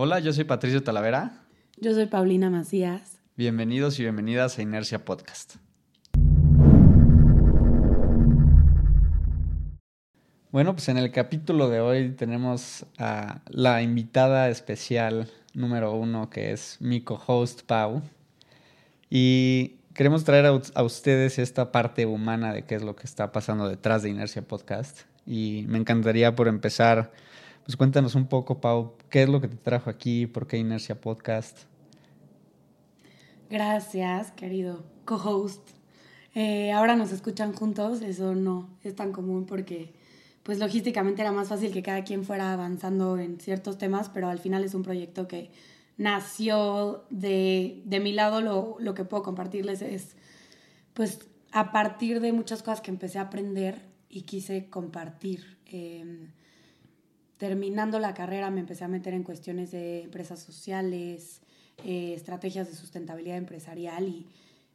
Hola, yo soy Patricio Talavera. Yo soy Paulina Macías. Bienvenidos y bienvenidas a Inercia Podcast. Bueno, pues en el capítulo de hoy tenemos a la invitada especial número uno, que es mi co-host Pau. Y queremos traer a, a, ustedes esta parte humana de qué es lo que está pasando detrás de Inercia Podcast. Y me encantaría por empezar, pues cuéntanos un poco, Pau, qué es lo que te trajo aquí, por qué Inercia Podcast. Gracias, querido co-host. Eh, ahora nos escuchan juntos, eso no es tan común porque pues logísticamente era más fácil que cada quien fuera avanzando en ciertos temas, pero al final es un proyecto que nació de, de mi lado, lo, lo, que puedo compartirles es, pues a partir de muchas cosas que empecé a aprender y quise compartir. Eh, terminando la carrera me empecé a meter en cuestiones de empresas sociales, eh, estrategias de sustentabilidad empresarial y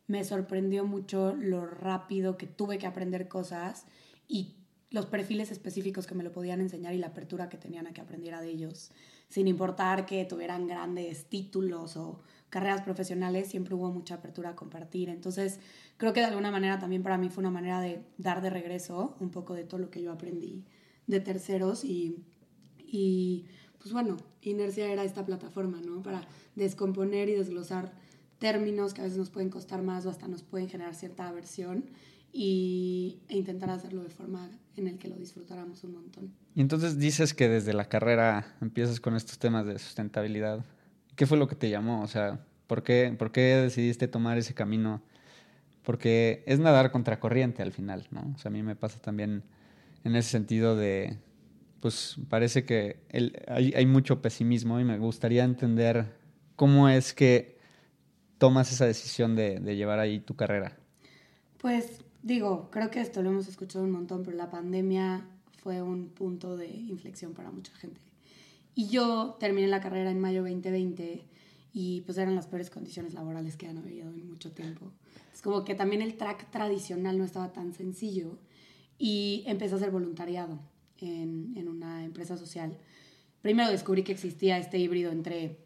me sorprendió mucho lo rápido que tuve que aprender cosas y los perfiles específicos que me lo podían enseñar y la apertura que tenían a que aprendiera de ellos. Sin importar que tuvieran grandes títulos o carreras profesionales, siempre hubo mucha apertura a compartir. Entonces, creo que de alguna manera también para mí fue una manera de dar de regreso un poco de todo lo que yo aprendí de terceros y, y pues bueno, Inercia era esta plataforma, ¿no? Para descomponer y desglosar términos que a veces nos pueden costar más o hasta nos pueden generar cierta aversión y, e intentar hacerlo de forma en el que lo disfrutáramos un montón. Y entonces dices que desde la carrera empiezas con estos temas de sustentabilidad. ¿Qué fue lo que te llamó? O sea, ¿por qué, por qué decidiste tomar ese camino? Porque es nadar contracorriente al final, ¿no? O sea, a mí me pasa también en ese sentido de, pues parece que hay, mucho pesimismo y me gustaría entender cómo es que tomas esa decisión de, de llevar ahí tu carrera. Pues digo, creo que esto lo hemos escuchado un montón, pero la pandemia fue un punto de inflexión para mucha gente. Y yo terminé la carrera en mayo 2020 y pues eran las peores condiciones laborales que han habido en mucho tiempo. Es como que también el track tradicional no estaba tan sencillo y empecé a hacer voluntariado en, en una empresa social. Primero descubrí que existía este híbrido entre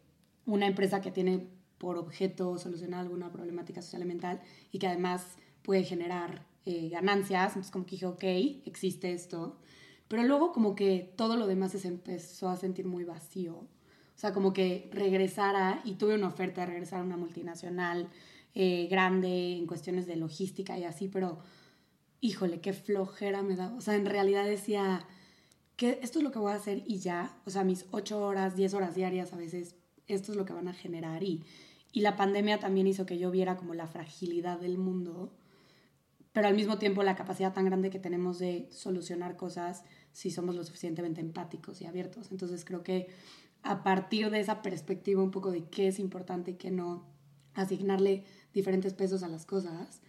una empresa que tiene por objeto solucionar alguna problemática social y mental y que además puede generar eh, ganancias. Entonces como que dije, ok, existe esto. Pero luego como que todo lo demás se empezó a sentir muy vacío. O sea, como que regresara, y tuve una oferta de regresar a una multinacional eh, grande en cuestiones de logística y así, pero híjole, qué flojera me da. O sea, en realidad decía que esto es lo que voy a hacer y ya. O sea, mis ocho horas, diez horas diarias a veces, esto es lo que van a generar. Y, y la pandemia también hizo que yo viera como la fragilidad del mundo pero al mismo tiempo la capacidad tan grande que tenemos de solucionar cosas si somos lo suficientemente empáticos y abiertos. Entonces creo que a partir de esa perspectiva un poco de qué es importante y qué no, asignarle diferentes pesos a las cosas,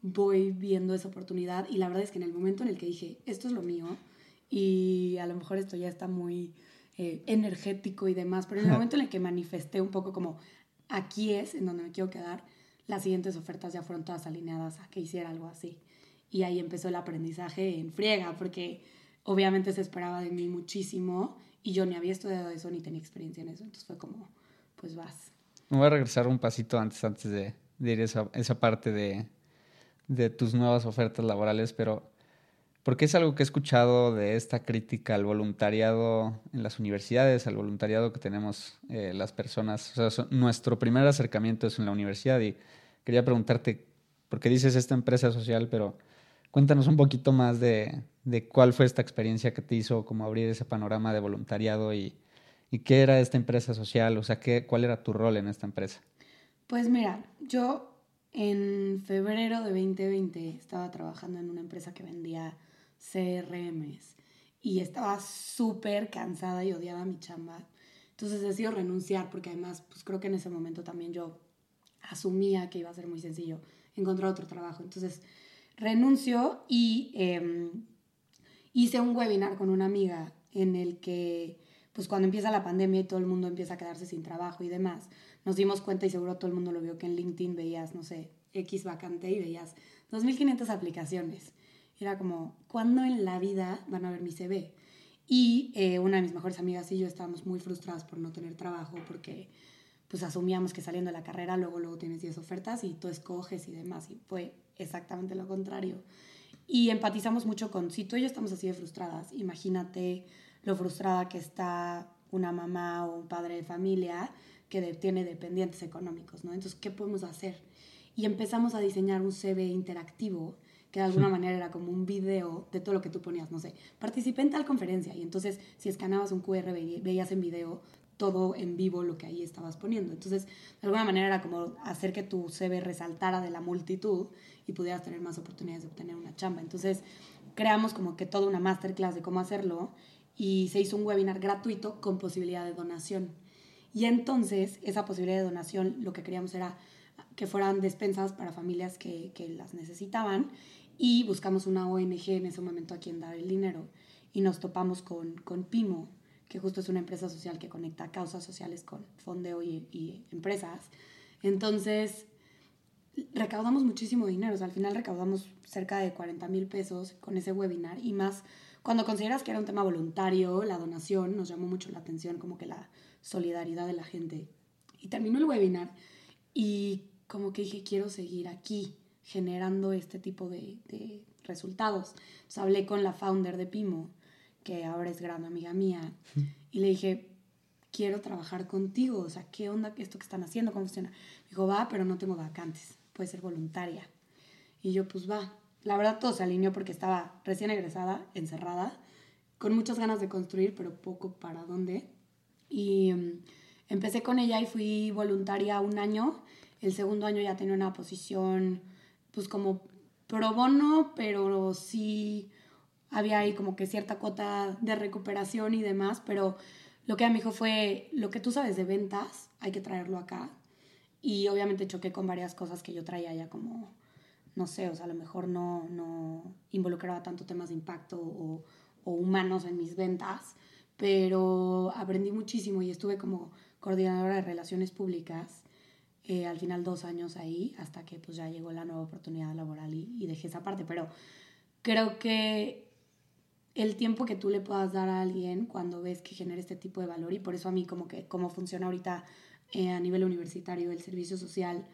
voy viendo esa oportunidad y la verdad es que en el momento en el que dije, esto es lo mío y a lo mejor esto ya está muy eh, energético y demás, pero en el momento en el que manifesté un poco como, aquí es en donde me quiero quedar, las siguientes ofertas ya fueron todas alineadas a que hiciera algo así. Y ahí empezó el aprendizaje en friega, porque obviamente se esperaba de mí muchísimo y yo ni había estudiado eso ni tenía experiencia en eso. Entonces fue como, pues vas. Me voy a regresar un pasito antes, antes de, de ir a esa, esa parte de, de tus nuevas ofertas laborales, pero porque es algo que he escuchado de esta crítica al voluntariado en las universidades, al voluntariado que tenemos eh, las personas. Nuestro primer acercamiento es en la universidad y quería preguntarte, porque dices esta empresa social, pero cuéntanos un poquito más de, de, cuál fue esta experiencia que te hizo como abrir ese panorama de voluntariado y, y qué era esta empresa social, o sea, qué, cuál era tu rol en esta empresa. Pues mira, yo en febrero de 2020 estaba trabajando en una empresa que vendía CRMs y estaba súper cansada y odiaba mi chamba. Entonces decidí renunciar porque además pues creo que en ese momento también yo asumía que iba a ser muy sencillo encontrar otro trabajo. Entonces renuncio y eh, hice un webinar con una amiga en el que pues cuando empieza la pandemia y todo el mundo empieza a quedarse sin trabajo y demás, nos dimos cuenta y seguro todo el mundo lo vio que en LinkedIn veías, no sé, X vacante y veías 2.500 aplicaciones. Era como, ¿cuándo en la vida van a ver mi CV? Y eh, una de mis mejores amigas y yo estábamos muy frustradas por no tener trabajo porque pues asumíamos que saliendo de la carrera luego luego tienes 10 ofertas y tú escoges y demás y fue exactamente lo contrario. Y empatizamos mucho con, si tú y yo estamos así de frustradas, imagínate lo frustrada que está una mamá o un padre de familia que tiene dependientes económicos, ¿no? Entonces, ¿qué podemos hacer? Y empezamos a diseñar un CV interactivo que de alguna manera era como un video de todo lo que tú ponías, no sé, participé en tal conferencia y entonces si escaneabas un QR veías en video todo en vivo lo que ahí estabas poniendo. Entonces, de alguna manera era como hacer que tu CV resaltara de la multitud y pudieras tener más oportunidades de obtener una chamba. Entonces, creamos como que toda una masterclass de cómo hacerlo y se hizo un webinar gratuito con posibilidad de donación. Y entonces, esa posibilidad de donación, lo que queríamos era que fueran despensas para familias que, que las necesitaban y buscamos una ONG en ese momento a quien dar el dinero y nos topamos con, con Pimo, que justo es una empresa social que conecta causas sociales con fondeo y, empresas. Entonces, recaudamos muchísimo dinero, al final recaudamos cerca de 40 mil pesos con ese webinar y más cuando consideras que era un tema voluntario, la donación nos llamó mucho la atención, como que la solidaridad de la gente. Y terminó el webinar y como que dije, quiero seguir aquí generando este tipo de, resultados. Entonces hablé con la founder de Pimo, que ahora es gran amiga mía, y le dije, quiero trabajar contigo, o sea, ¿qué onda esto que están haciendo? ¿Cómo funciona? Dijo, va, pero no tengo vacantes, puede ser voluntaria. Y yo, pues va. La verdad todo se alineó porque estaba recién egresada, encerrada, con muchas ganas de construir, pero poco para dónde. Y mm, empecé con ella y fui voluntaria un año. El segundo año ya tenía una posición pues como pro bono, pero sí había ahí como que cierta cuota de recuperación y demás, pero lo que a me dijo fue, lo que tú sabes de ventas, hay que traerlo acá. Y obviamente choqué con varias cosas que yo traía ya como, no sé, o sea, a lo mejor no, no involucraba tanto temas de impacto o, o humanos en mis ventas, pero aprendí muchísimo y estuve como coordinadora de relaciones públicas eh, al final dos años ahí hasta que pues ya llegó la nueva oportunidad laboral y, y, dejé esa parte. Pero creo que el tiempo que tú le puedas dar a alguien cuando ves que genera este tipo de valor y por eso a mí como que cómo funciona ahorita eh, a nivel universitario el servicio social,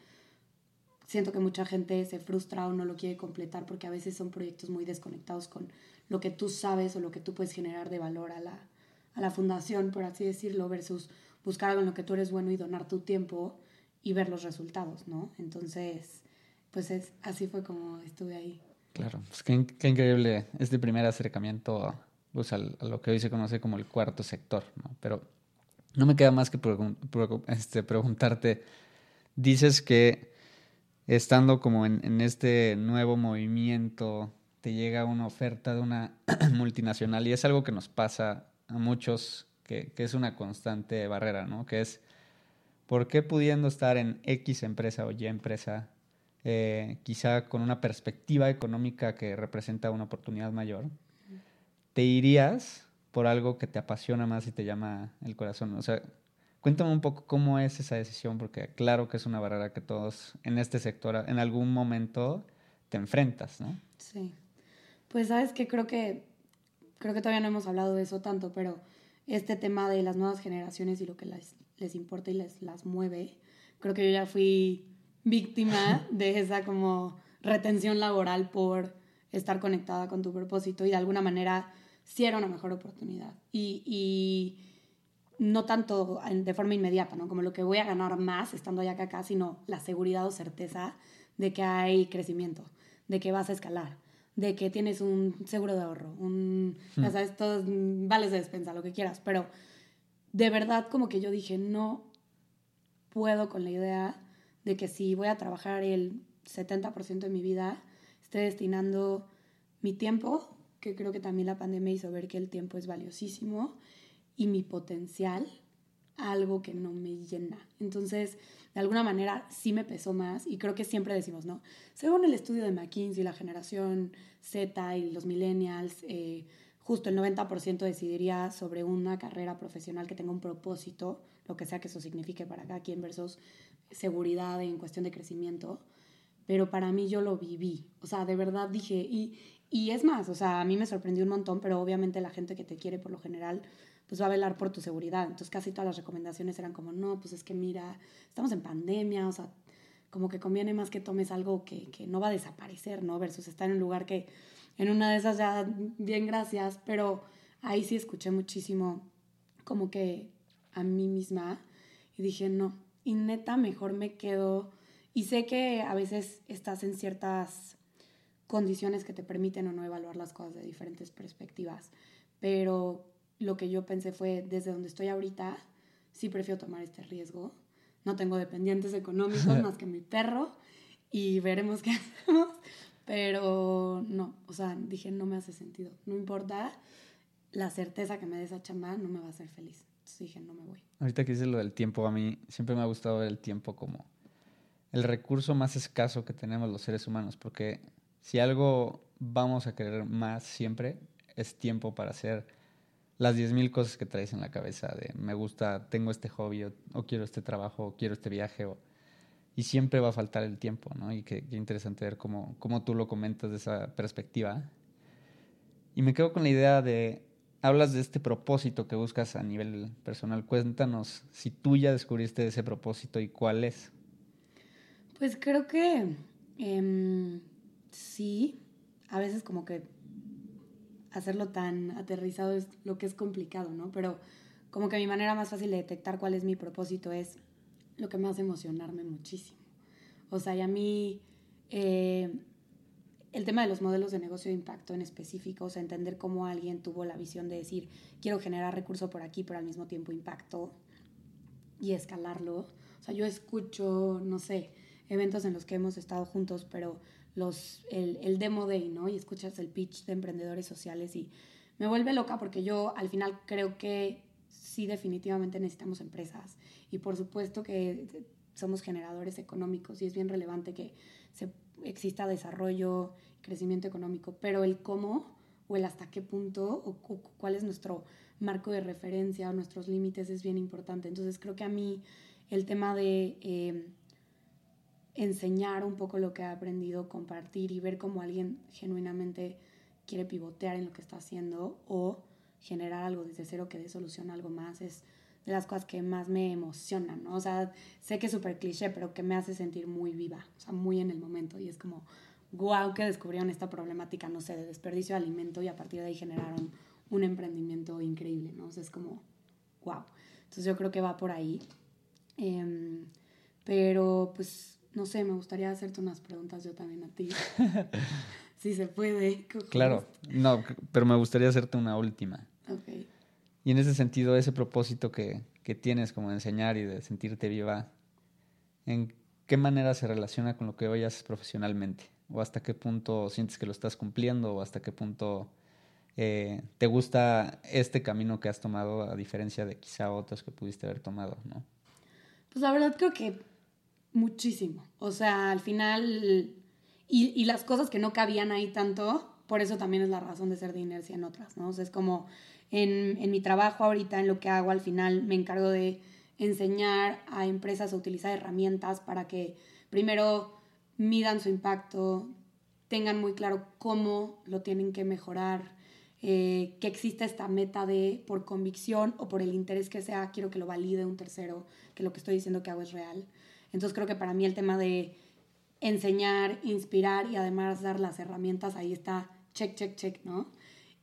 siento que mucha gente se frustra o no lo quiere completar porque a veces son proyectos muy desconectados con lo que tú sabes o lo que tú puedes generar de valor a la, a la fundación, por así decirlo, versus buscar algo en lo que tú eres bueno y donar tu tiempo y ver los resultados, ¿no? Entonces, pues es, así fue como estuve ahí. Claro, pues qué, increíble este primer acercamiento pues, a, lo que hoy se conoce como el cuarto sector, ¿no? Pero no me queda más que este, preguntarte, dices que estando como en, en, este nuevo movimiento, te llega una oferta de una multinacional y es algo que nos pasa a muchos, que, que es una constante barrera, ¿no? Que es ¿Por qué pudiendo estar en X empresa o Y empresa, eh, quizá con una perspectiva económica que representa una oportunidad mayor, te irías por algo que te apasiona más y te llama el corazón? O sea, cuéntame un poco cómo es esa decisión, porque claro que es una barrera que todos en este sector en algún momento te enfrentas, ¿no? Sí. Pues sabes que creo que creo que todavía no hemos hablado de eso tanto, pero este tema de las nuevas generaciones y lo que las les importa y les las mueve. Creo que yo ya fui víctima de esa como retención laboral por estar conectada con tu propósito y de alguna manera sí era una mejor oportunidad. Y, y no tanto de forma inmediata, ¿no? Como lo que voy a ganar más estando allá que acá, sino la seguridad o certeza de que hay crecimiento, de que vas a escalar, de que tienes un seguro de ahorro, un, ya hmm. sabes, todos vales de despensa, lo que quieras, pero de verdad como que yo dije, no puedo con la idea de que si voy a trabajar el 70% de mi vida, esté destinando mi tiempo, que creo que también la pandemia hizo ver que el tiempo es valiosísimo, y mi potencial algo que no me llena. Entonces, de alguna manera sí me pesó más y creo que siempre decimos, ¿no? Según el estudio de McKinsey, la generación Z y los millennials, eh, justo el 90% decidiría sobre una carrera profesional que tenga un propósito, lo que sea que eso signifique para cada quien, versus seguridad en cuestión de crecimiento. Pero para mí yo lo viví. O sea, de verdad dije, y, y es más, o sea, a mí me sorprendió un montón, pero obviamente la gente que te quiere por lo general, pues va a velar por tu seguridad. Entonces casi todas las recomendaciones eran como, no, pues es que mira, estamos en pandemia, o sea, como que conviene más que tomes algo que, que no va a desaparecer, ¿no? Versus estar en un lugar que en una de esas ya, bien gracias, pero ahí sí escuché muchísimo como que a mí misma y dije, no, y neta, mejor me quedo. Y sé que a veces estás en ciertas condiciones que te permiten o no evaluar las cosas de diferentes perspectivas, pero lo que yo pensé fue, desde donde estoy ahorita, sí prefiero tomar este riesgo. No tengo dependientes económicos más que mi perro y veremos qué hacemos. Pero no, o sea, dije, no me hace sentido. No importa, la certeza que me dé esa chamba no me va a hacer feliz. Entonces dije, no me voy. Ahorita que dices lo del tiempo, a mí siempre me ha gustado ver el tiempo como el recurso más escaso que tenemos los seres humanos, porque si algo vamos a querer más siempre, es tiempo para hacer las 10.000 cosas que traes en la cabeza de me gusta, tengo este hobby, o, o quiero este trabajo, o quiero este viaje, o y siempre va a faltar el tiempo, ¿no? Y qué, interesante ver cómo, cómo tú lo comentas de esa perspectiva. Y me quedo con la idea de, hablas de este propósito que buscas a nivel personal. Cuéntanos si tú ya descubriste ese propósito y cuál es. Pues creo que em, sí, a veces como que hacerlo tan aterrizado es lo que es complicado, ¿no? Pero como que mi manera más fácil de detectar cuál es mi propósito es lo que me hace emocionarme muchísimo. O sea, y a mí eh, el tema de los modelos de negocio de impacto en específico, o sea, entender cómo alguien tuvo la visión de decir, quiero generar recurso por aquí, pero al mismo tiempo impacto y escalarlo. O sea, yo escucho, no sé, eventos en los que hemos estado juntos, pero los, el, el demo day, ¿no? Y escuchas el pitch de emprendedores sociales y me vuelve loca porque yo al final creo que sí definitivamente necesitamos empresas y por supuesto que somos generadores económicos y es bien relevante que se, exista desarrollo, crecimiento económico, pero el cómo o el hasta qué punto o, cuál es nuestro marco de referencia o nuestros límites es bien importante. Entonces creo que a mí el tema de eh, enseñar un poco lo que he aprendido, compartir y ver cómo alguien genuinamente quiere pivotear en lo que está haciendo o generar algo desde cero que dé solución a algo más es de las cosas que más me emocionan, ¿no? O sea, sé que es súper cliché, pero que me hace sentir muy viva, o sea, muy en el momento. Y es como, guau, que descubrieron esta problemática, no sé, de desperdicio de alimento y a partir de ahí generaron un emprendimiento increíble, ¿no? O sea, es como, guau. Entonces yo creo que va por ahí. Em, pero, pues, no sé, me gustaría hacerte unas preguntas yo también a ti. si se puede. Claro, no, pero me gustaría hacerte una última. Y en ese sentido, ese propósito que, que tienes como de enseñar y de sentirte viva, ¿en qué manera se relaciona con lo que hoy haces profesionalmente? ¿O hasta qué punto sientes que lo estás cumpliendo? ¿O hasta qué punto eh, te gusta este camino que has tomado a diferencia de quizá otros que pudiste haber tomado? ¿no? Pues la verdad creo que muchísimo. O sea, al final, y, y las cosas que no cabían ahí tanto, por eso también es la razón de ser de inercia en otras, ¿no? Es como en, en mi trabajo ahorita, en lo que hago, al final me encargo de enseñar a empresas a utilizar herramientas para que primero midan su impacto, tengan muy claro cómo lo tienen que mejorar, eh, que exista esta meta de por convicción o por el interés que sea, quiero que lo valide un tercero, que lo que estoy diciendo que hago es real. Entonces creo que para mí el tema de enseñar, inspirar y además dar las herramientas, ahí está check, check, check, ¿no?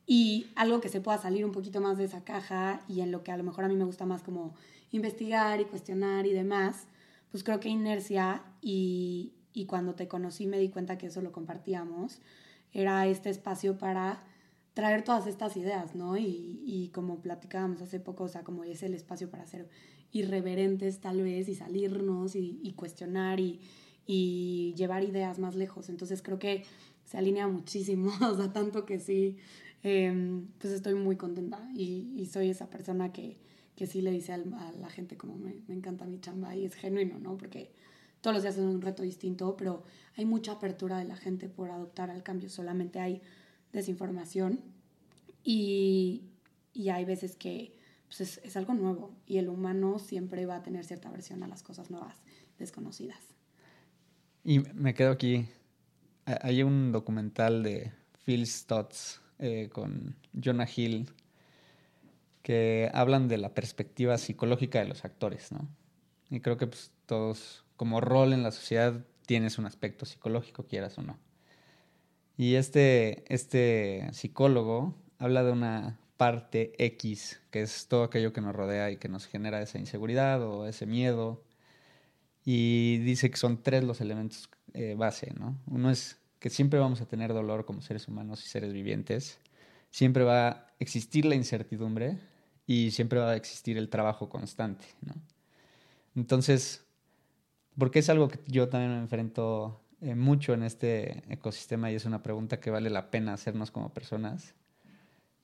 Y algo que se pueda salir un poquito más de esa caja y en lo que a lo mejor a mí me gusta más como investigar y cuestionar y demás, pues creo que inercia y, y cuando te conocí me di cuenta que eso lo compartíamos, era este espacio para traer todas estas ideas, ¿no? Y, y, como platicábamos hace poco, o sea, como es el espacio para ser irreverentes tal vez y salirnos y, y cuestionar y, y, llevar ideas más lejos. Entonces creo que se alinea muchísimo, o sea, tanto que sí, Em, pues estoy muy contenta y, y, soy esa persona que, que sí le dice a la gente como me, encanta mi chamba y es genuino, ¿no? Porque todos los días es un reto distinto, pero hay mucha apertura de la gente por adoptar al cambio, solamente hay desinformación y, y hay veces que pues es, es algo nuevo y el humano siempre va a tener cierta aversión a las cosas nuevas, desconocidas. Y me quedo aquí. Hay un documental de Phil Stotts eh, con Jonah Hill, que hablan de la perspectiva psicológica de los actores, ¿no? Y creo que pues, todos, como rol en la sociedad, tienes un aspecto psicológico, quieras o no. Y este, este psicólogo habla de una parte X, que es todo aquello que nos rodea y que nos genera esa inseguridad o ese miedo. Y dice que son tres los elementos eh, base, ¿no? Uno es que siempre vamos a tener dolor como seres humanos y seres vivientes. Siempre va a existir la incertidumbre y siempre va a existir el trabajo constante, ¿no? Entonces, porque es algo que yo también me enfrento eh, mucho en este ecosistema y es una pregunta que vale la pena hacernos como personas,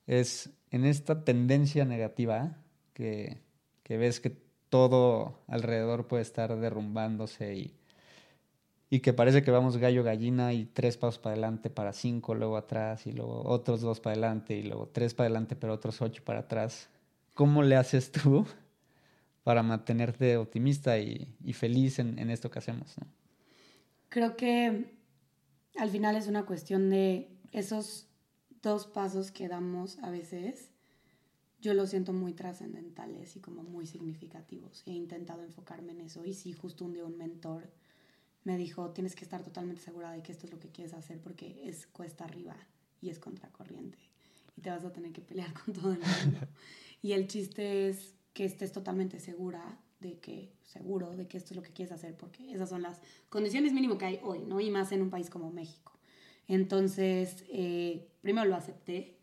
es en esta tendencia negativa que, que ves que todo alrededor puede estar derrumbándose y y que parece que vamos gallo gallina y tres pasos para adelante para cinco, luego atrás y luego otros dos para adelante y luego tres para adelante pero otros ocho para atrás. ¿Cómo le haces tú para mantenerte optimista y, feliz en, esto que hacemos? Creo que al final es una cuestión de esos dos pasos que damos a veces. Yo los siento muy trascendentales y como muy significativos. He intentado enfocarme en eso y sí, justo un día un mentor me dijo, tienes que estar totalmente segura de que esto es lo que quieres hacer porque es cuesta arriba y es contracorriente y te vas a tener que pelear con todo el mundo. y el chiste es que estés totalmente segura de que, seguro de que esto es lo que quieres hacer porque esas son las condiciones mínimo que hay hoy, ¿no? Y más en un país como México. Entonces, eh, primero lo acepté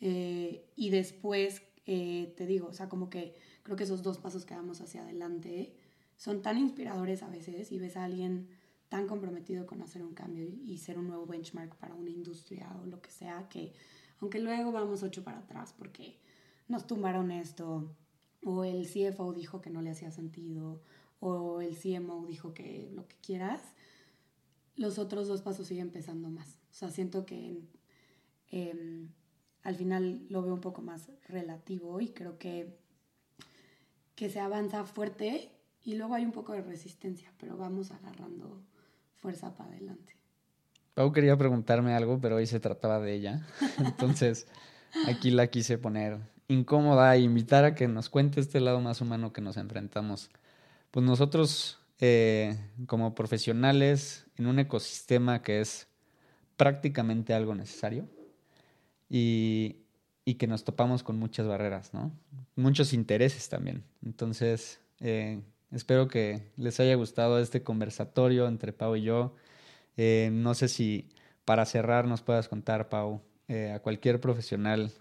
eh, y después, eh, te digo, o sea, como que creo que esos dos pasos que damos hacia adelante son tan inspiradores a veces y ves a alguien tan comprometido con hacer un cambio y ser un nuevo benchmark para una industria o lo que sea, que aunque luego vamos ocho para atrás porque nos tumbaron esto, o el CFO dijo que no le hacía sentido, o el CMO dijo que lo que quieras, los otros dos pasos siguen pesando más. O sea, siento que em, al final lo veo un poco más relativo y creo que, que se avanza fuerte y luego hay un poco de resistencia, pero vamos agarrando fuerza para adelante. Pau quería preguntarme algo, pero hoy se trataba de ella. Entonces, aquí la quise poner incómoda e invitar a que nos cuente este lado más humano que nos enfrentamos. Pues nosotros, eh, como profesionales, en un ecosistema que es prácticamente algo necesario y, que nos topamos con muchas barreras, ¿no? Muchos intereses también. Entonces, eh, Espero que les haya gustado este conversatorio entre Pau y yo. Eh, no sé si para cerrar nos puedas contar, Pau, eh, a cualquier profesional,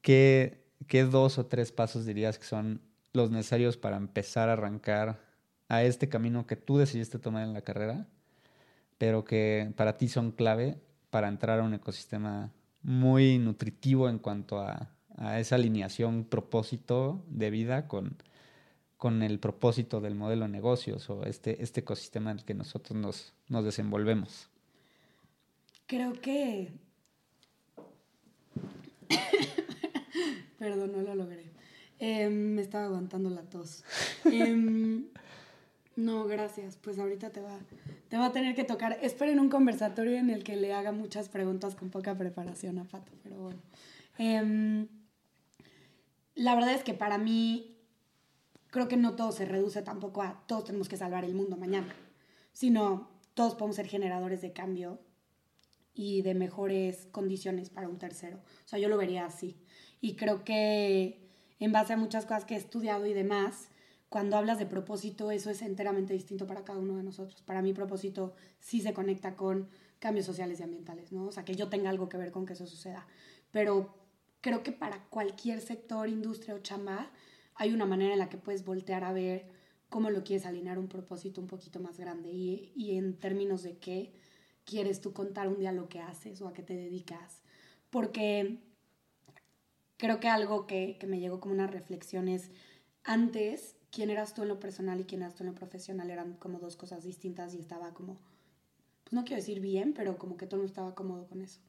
¿qué, ¿qué dos o tres pasos dirías que son los necesarios para empezar a arrancar a este camino que tú decidiste tomar en la carrera, pero que para ti son clave para entrar a un ecosistema muy nutritivo en cuanto a, a esa alineación propósito de vida con con el propósito del modelo de negocios o este, este ecosistema en el que nosotros nos, nos desenvolvemos? Creo que... Perdón, no lo logré. Em, me estaba aguantando la tos. no, gracias. Pues ahorita te va, te va a tener que tocar. Esperen un conversatorio en el que le haga muchas preguntas con poca preparación a Pato, pero bueno. Em, la verdad es que para mí creo que no todo se reduce tampoco a todos tenemos que salvar el mundo mañana, sino todos podemos ser generadores de cambio y de mejores condiciones para un tercero. O sea, yo lo vería así. Y creo que en base a muchas cosas que he estudiado y demás, cuando hablas de propósito, eso es enteramente distinto para cada uno de nosotros. Para mí propósito sí se conecta con cambios sociales y ambientales, ¿no? O sea, que yo tenga algo que ver con que eso suceda. Pero creo que para cualquier sector, industria o chamba, hay una manera en la que puedes voltear a ver cómo lo quieres alinear un propósito un poquito más grande y, y en términos de qué quieres tú contar un día lo que haces o a qué te dedicas. Porque creo que algo que, que me llegó como una reflexión es, antes, quién eras tú en lo personal y quién eras tú en lo profesional eran como dos cosas distintas y estaba como, pues no quiero decir bien, pero como que todo no estaba cómodo con eso.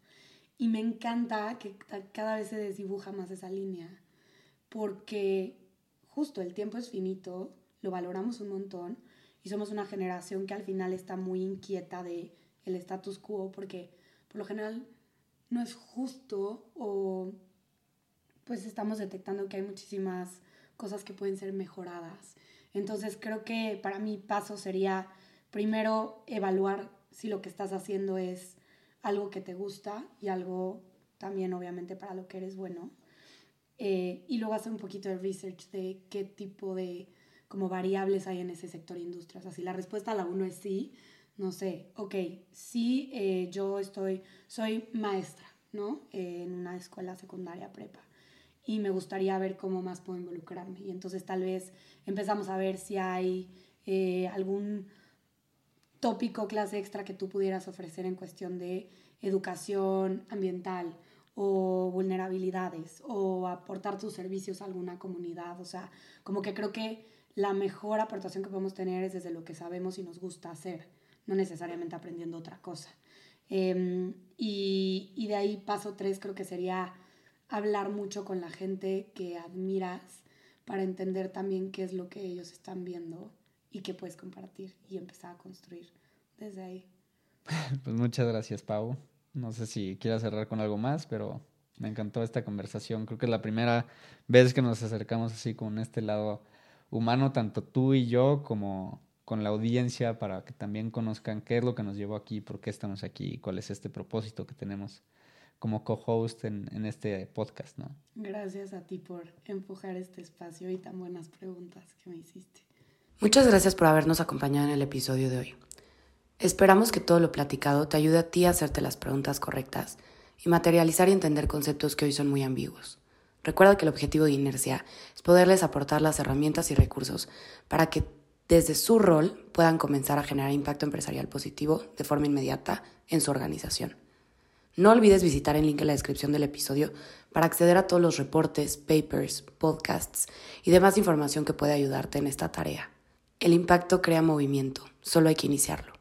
Y me encanta que cada vez se desdibuja más esa línea, porque justo el tiempo es finito, lo valoramos un montón y somos una generación que al final está muy inquieta de el status quo porque por lo general no es justo o pues estamos detectando que hay muchísimas cosas que pueden ser mejoradas. Entonces creo que para mí paso sería primero evaluar si lo que estás haciendo es algo que te gusta y algo también obviamente para lo que eres bueno. Eh, y luego hacer un poquito de research de qué tipo de como variables hay en ese sector industria. O sea, si la respuesta a la uno es sí, no sé, ok, sí, eh, yo estoy, soy maestra, ¿no? Eh, en una escuela secundaria prepa y me gustaría ver cómo más puedo involucrarme. Y entonces tal vez empezamos a ver si hay eh, algún tópico, clase extra que tú pudieras ofrecer en cuestión de educación ambiental o vulnerabilidades o aportar tus servicios a alguna comunidad. O sea, como que creo que la mejor aportación que podemos tener es desde lo que sabemos y nos gusta hacer, no necesariamente aprendiendo otra cosa. Em, y, y de ahí paso tres creo que sería hablar mucho con la gente que admiras para entender también qué es lo que ellos están viendo y qué puedes compartir y empezar a construir desde ahí. Pues muchas gracias, Pau. No sé si quieras cerrar con algo más, pero me encantó esta conversación. Creo que es la primera vez que nos acercamos así con este lado humano, tanto tú y yo, como con la audiencia, para que también conozcan qué es lo que nos llevó aquí, por qué estamos aquí, cuál es este propósito que tenemos como co-host en, en, este podcast, ¿no? Gracias a ti por empujar este espacio y tan buenas preguntas que me hiciste. Muchas gracias por habernos acompañado en el episodio de hoy. Esperamos que todo lo platicado te ayude a ti a hacerte las preguntas correctas y materializar y entender conceptos que hoy son muy ambiguos. Recuerda que el objetivo de Inercia es poderles aportar las herramientas y recursos para que desde su rol puedan comenzar a generar impacto empresarial positivo de forma inmediata en su organización. No olvides visitar el link en la descripción del episodio para acceder a todos los reportes, papers, podcasts y demás información que puede ayudarte en esta tarea. El impacto crea movimiento, solo hay que iniciarlo.